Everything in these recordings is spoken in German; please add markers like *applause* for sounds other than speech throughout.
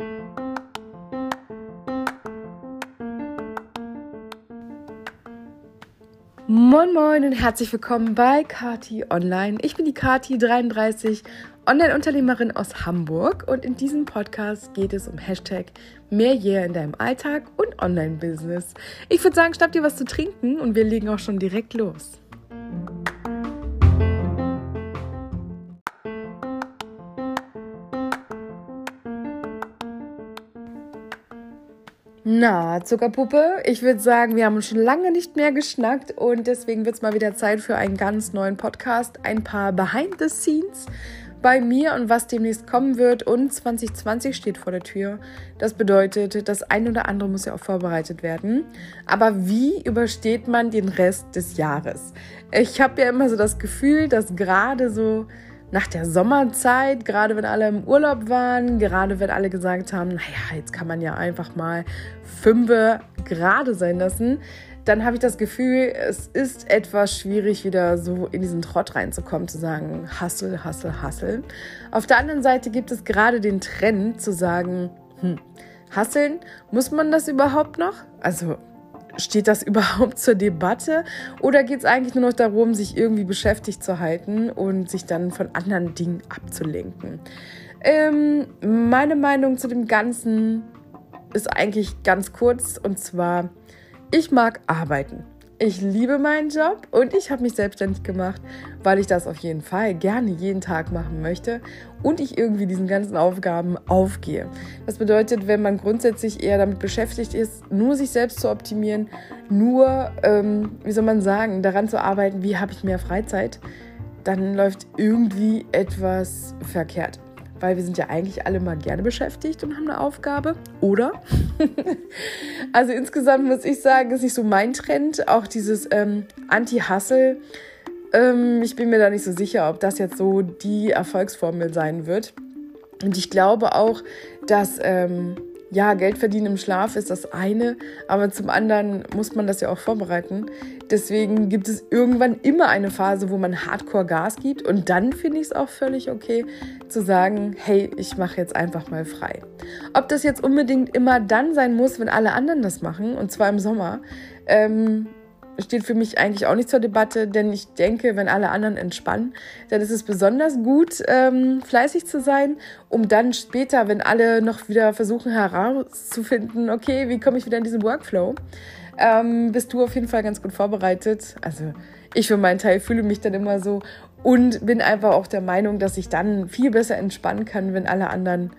Moin Moin und herzlich willkommen bei Kati Online. Ich bin die Kati 33, Online-Unternehmerin aus Hamburg und in diesem Podcast geht es um Hashtag mehr Yeah in deinem Alltag und Online-Business. Ich würde sagen, schnapp dir was zu trinken und wir legen auch schon direkt los. Na, Zuckerpuppe, ich würde sagen, wir haben schon lange nicht mehr geschnackt und deswegen wird es mal wieder Zeit für einen ganz neuen Podcast. Ein paar Behind the Scenes bei mir und was demnächst kommen wird. Und 2020 steht vor der Tür. Das bedeutet, das ein oder andere muss ja auch vorbereitet werden. Aber wie übersteht man den Rest des Jahres? Ich habe ja immer so das Gefühl, dass gerade so nach der Sommerzeit, gerade wenn alle im Urlaub waren, gerade wenn alle gesagt haben, naja, jetzt kann man ja einfach mal fünfe gerade sein lassen, dann habe ich das Gefühl, es ist etwas schwierig, wieder so in diesen Trott reinzukommen, zu sagen, Hassel, Hassel, Hassel. Auf der anderen Seite gibt es gerade den Trend zu sagen, hm, Hasseln, muss man das überhaupt noch? Also steht das *laughs* überhaupt zur Debatte oder geht es eigentlich nur noch darum, sich irgendwie beschäftigt zu halten und sich dann von anderen Dingen abzulenken? Ähm, meine Meinung zu dem Ganzen ist eigentlich ganz kurz und zwar, ich mag arbeiten. Ich liebe meinen Job und ich habe mich selbstständig gemacht, weil ich das auf jeden Fall gerne jeden Tag machen möchte und ich irgendwie diesen ganzen Aufgaben aufgehe. Das bedeutet, wenn man grundsätzlich eher damit beschäftigt ist, nur sich selbst zu optimieren, nur, ähm, wie soll man sagen, daran zu arbeiten, wie habe ich mehr Freizeit, dann läuft irgendwie etwas verkehrt weil wir sind ja eigentlich alle mal gerne beschäftigt und haben eine Aufgabe, oder? *laughs* also insgesamt muss ich sagen, ist nicht so mein Trend, auch dieses ähm, Anti-Hustle. Ähm, ich bin mir da nicht so sicher, ob das jetzt so die Erfolgsformel sein wird. Und ich glaube auch, dass ähm, ja, Geld verdienen im Schlaf ist das eine, aber zum anderen muss man das ja auch vorbereiten. Deswegen gibt es irgendwann immer eine Phase, wo man Hardcore Gas gibt und dann finde ich es auch völlig okay zu sagen, hey, ich mache jetzt einfach mal frei. Ob das jetzt unbedingt immer dann sein muss, wenn alle anderen das machen, und zwar im Sommer, ähm, steht für mich eigentlich auch nicht zur Debatte, denn ich denke, wenn alle anderen entspannen, dann ist es besonders gut, ähm, fleißig zu sein, um dann später, wenn alle noch wieder versuchen herauszufinden, okay, wie komme ich wieder in diesen Workflow, ähm, bist du auf jeden Fall ganz gut vorbereitet. Also ich für meinen Teil fühle mich dann immer so und bin einfach auch der Meinung, dass ich dann viel besser entspannen kann, wenn alle anderen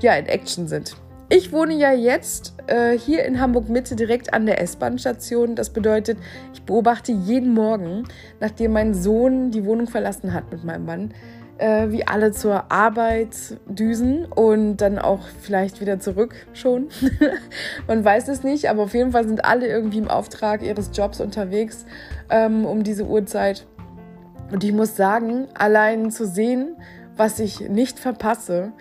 ja in Action sind. Ich wohne ja jetzt äh, hier in Hamburg Mitte direkt an der S-Bahn-Station. Das bedeutet, ich beobachte jeden Morgen, nachdem mein Sohn die Wohnung verlassen hat mit meinem Mann, äh, wie alle zur Arbeit düsen und dann auch vielleicht wieder zurück schon. *laughs* Man weiß es nicht, aber auf jeden Fall sind alle irgendwie im Auftrag ihres Jobs unterwegs ähm, um diese Uhrzeit. Und ich muss sagen, allein zu sehen, was ich nicht verpasse,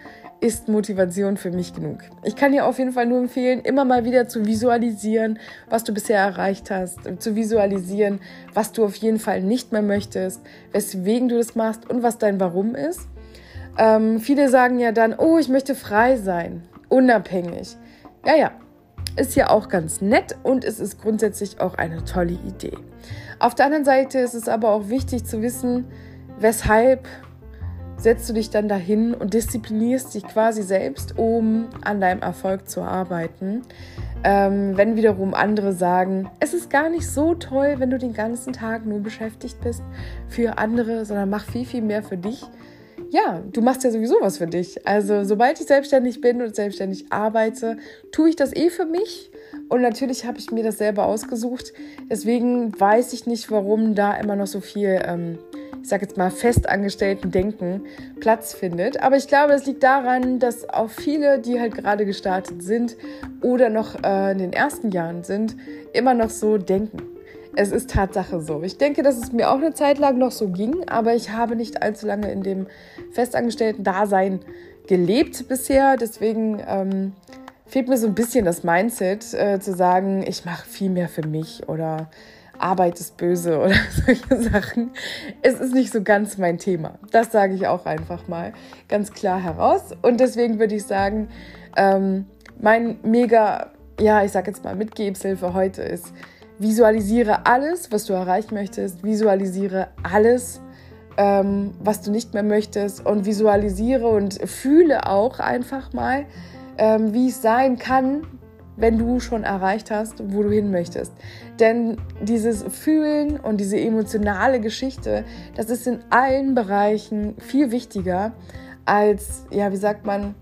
ist Motivation für mich genug. Ich kann dir auf jeden Fall nur empfehlen, immer mal wieder zu visualisieren, was du bisher erreicht hast, zu visualisieren, was du auf jeden Fall nicht mehr möchtest, weswegen du das machst und was dein Warum ist. Ähm, viele sagen ja dann, oh, ich möchte frei sein, unabhängig. Ja, ja, ist ja auch ganz nett und es ist grundsätzlich auch eine tolle Idee. Auf der anderen Seite ist es aber auch wichtig zu wissen, weshalb setzt du dich dann dahin und disziplinierst dich quasi selbst, um an deinem Erfolg zu arbeiten. Ähm, wenn wiederum andere sagen, es ist gar nicht so toll, wenn du den ganzen Tag nur beschäftigt bist für andere, sondern mach viel, viel mehr für dich. Ja, du machst ja sowieso was für dich. Also sobald ich selbstständig bin und selbstständig arbeite, tue ich das eh für mich. Und natürlich habe ich mir das selber ausgesucht. Deswegen weiß ich nicht, warum da immer noch so viel ähm, ich sage jetzt mal, festangestellten Denken Platz findet. Aber ich glaube, es liegt daran, dass auch viele, die halt gerade gestartet sind oder noch äh, in den ersten Jahren sind, immer noch so denken. Es ist Tatsache so. Ich denke, dass es mir auch eine Zeit lang noch so ging, aber ich habe nicht allzu lange in dem festangestellten Dasein gelebt bisher. Deswegen ähm, fehlt mir so ein bisschen das Mindset, äh, zu sagen, ich mache viel mehr für mich oder Arbeit ist böse oder *laughs* solche Sachen. Es ist nicht so ganz mein Thema. Das sage ich auch einfach mal ganz klar heraus. Und deswegen würde ich sagen, Ähm, mein mega, ja, ich sag jetzt mal Mitgebsel für heute ist, visualisiere alles, was du erreichen möchtest, visualisiere alles, ähm, was du nicht mehr möchtest und visualisiere und fühle auch einfach mal, ähm, wie es sein kann, wenn du schon erreicht hast, wo du hin möchtest. Denn dieses Fühlen und diese emotionale Geschichte, das ist in allen Bereichen viel wichtiger als, ja, wie sagt man,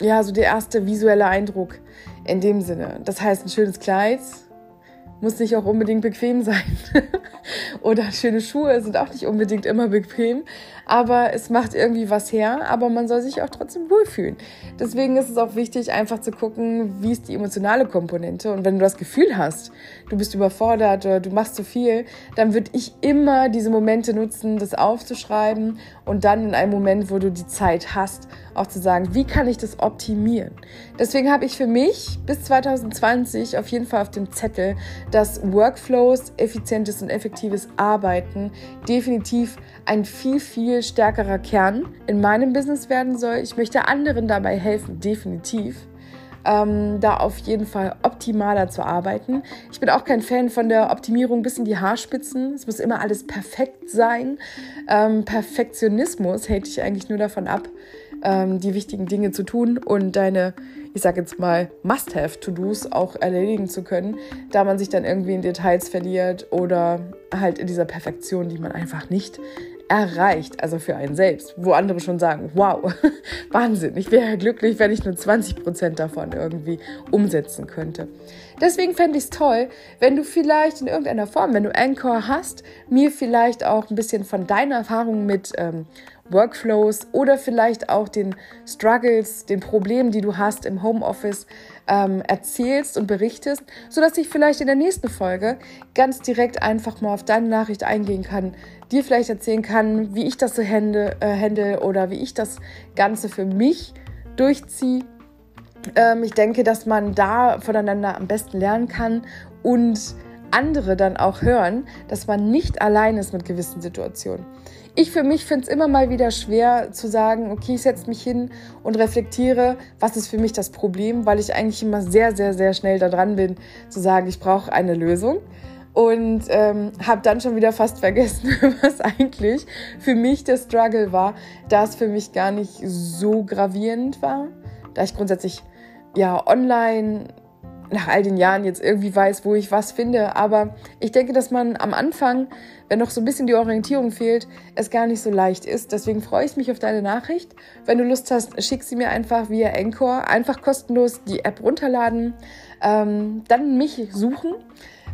ja, so der erste visuelle Eindruck in dem Sinne. Das heißt, ein schönes Kleid muss nicht auch unbedingt bequem sein. *laughs* Oder schöne Schuhe sind auch nicht unbedingt immer bequem aber es macht irgendwie was her, aber man soll sich auch trotzdem wohlfühlen. Deswegen ist es auch wichtig, einfach zu gucken, wie ist die emotionale Komponente. Und wenn du das Gefühl hast, du bist überfordert oder du machst zu viel, dann würde ich immer diese Momente nutzen, das aufzuschreiben und dann in einem Moment, wo du die Zeit hast, auch zu sagen, wie kann ich das optimieren. Deswegen habe ich für mich bis 2020 auf jeden Fall auf dem Zettel, dass Workflows, effizientes und effektives Arbeiten definitiv ein viel, viel stärkerer Kern in meinem Business werden soll. Ich möchte anderen dabei helfen, definitiv. Ähm, da auf jeden Fall optimaler zu arbeiten. Ich bin auch kein Fan von der Optimierung bis in die Haarspitzen. Es muss immer alles perfekt sein. Ähm, Perfektionismus hält dich eigentlich nur davon ab, ähm, die wichtigen Dinge zu tun und deine, ich sag jetzt mal, Must-Have-To-Dos auch erledigen zu können, da man sich dann irgendwie in Details verliert oder halt in dieser Perfektion, die man einfach nicht erreicht, also für einen selbst, wo andere schon sagen, wow, *laughs* Wahnsinn, ich wäre glücklich, wenn ich nur 20 Prozent davon irgendwie umsetzen könnte. Deswegen fände ich es toll, wenn du vielleicht in irgendeiner Form, wenn du Anchor hast, mir vielleicht auch ein bisschen von deiner Erfahrung mit ähm, Workflows oder vielleicht auch den Struggles, den Problemen, die du hast im Homeoffice, ähm, erzählst und berichtest, sodass ich vielleicht in der nächsten Folge ganz direkt einfach mal auf deine Nachricht eingehen kann, dir vielleicht erzählen kann, wie ich das so handle, äh, handle oder wie ich das Ganze für mich durchziehe. Ähm, ich denke, dass man da voneinander am besten lernen kann und andere dann auch hören, dass man nicht allein ist mit gewissen Situationen. Ich für mich finde es immer mal wieder schwer zu sagen, okay, ich setze mich hin und reflektiere, was ist für mich das Problem, weil ich eigentlich immer sehr, sehr, sehr schnell da dran bin, zu sagen, ich brauche eine Lösung. Und ähm, habe dann schon wieder fast vergessen, *laughs* was eigentlich für mich der Struggle war, da es für mich gar nicht so gravierend war, da ich grundsätzlich ja online nach all den Jahren jetzt irgendwie weiß, wo ich was finde. Aber ich denke, dass man am Anfang, wenn noch so ein bisschen die Orientierung fehlt, es gar nicht so leicht ist. Deswegen freue ich mich auf deine Nachricht. Wenn du Lust hast, schick sie mir einfach via Anchor. Einfach kostenlos die App runterladen, ähm, dann mich suchen.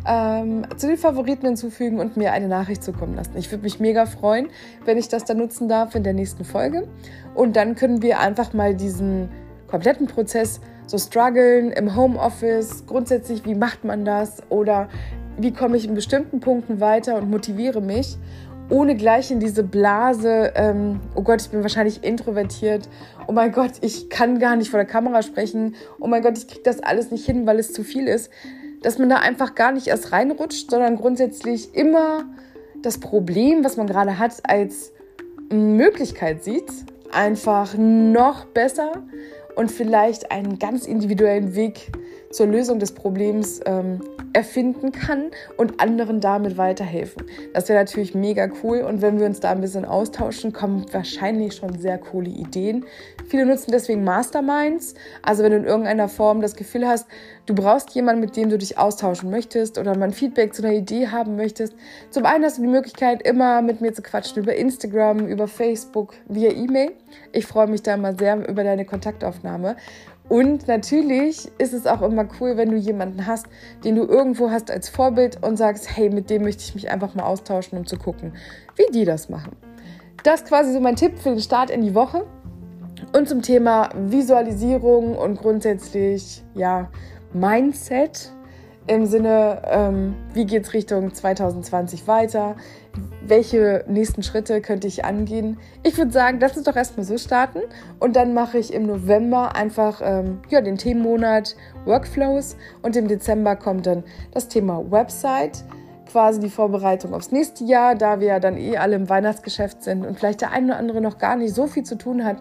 Ähm, zu den Favoriten hinzufügen und mir eine Nachricht zukommen lassen. Ich würde mich mega freuen, wenn ich das dann nutzen darf in der nächsten Folge. Und dann können wir einfach mal diesen kompletten Prozess so strugglen im Homeoffice, grundsätzlich, wie macht man das? Oder wie komme ich in bestimmten Punkten weiter und motiviere mich, ohne gleich in diese Blase, ähm, oh Gott, ich bin wahrscheinlich introvertiert, oh mein Gott, ich kann gar nicht vor der Kamera sprechen, oh mein Gott, ich kriege das alles nicht hin, weil es zu viel ist, dass man da einfach gar nicht erst reinrutscht, sondern grundsätzlich immer das Problem, was man gerade hat, als Möglichkeit sieht, einfach noch besser und vielleicht einen ganz individuellen Weg zur Lösung des Problems ähm, erfinden kann und anderen damit weiterhelfen. Das wäre natürlich mega cool und wenn wir uns da ein bisschen austauschen, kommen wahrscheinlich schon sehr coole Ideen. Viele nutzen deswegen Masterminds. Also wenn du in irgendeiner Form das Gefühl hast, du brauchst jemanden, mit dem du dich austauschen möchtest oder mal ein Feedback zu einer Idee haben möchtest. Zum einen hast du die Möglichkeit, immer mit mir zu quatschen über Instagram, über Facebook, via E-Mail. Ich freue mich da immer sehr über deine Kontaktaufnahme. Und natürlich ist es auch immer cool, wenn du jemanden hast, den du irgendwo hast als Vorbild und sagst, hey, mit dem möchte ich mich einfach mal austauschen, um zu gucken, wie die das machen. Das ist quasi so mein Tipp für den Start in die Woche. Und zum Thema Visualisierung und grundsätzlich, ja, Mindset im Sinne, ähm, wie geht es Richtung 2020 weiter? welche nächsten Schritte könnte ich angehen? Ich würde sagen, lass uns doch erstmal so starten und dann mache ich im November einfach ähm, ja, den Themenmonat Workflows und im Dezember kommt dann das Thema Website, quasi die Vorbereitung aufs nächste Jahr, da wir ja dann eh alle im Weihnachtsgeschäft sind und vielleicht der eine oder andere noch gar nicht so viel zu tun hat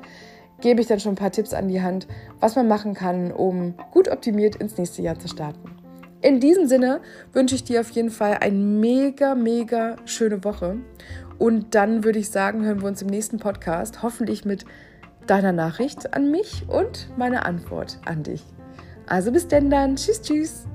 gebe ich dann schon ein paar Tipps an die Hand, was man machen kann, um gut optimiert ins nächste Jahr zu starten. In diesem Sinne wünsche ich dir auf jeden Fall eine mega, mega schöne Woche. Und dann würde ich sagen, hören wir uns im nächsten Podcast, hoffentlich mit deiner Nachricht an mich und meiner Antwort an dich. Also bis denn dann. Tschüss, tschüss.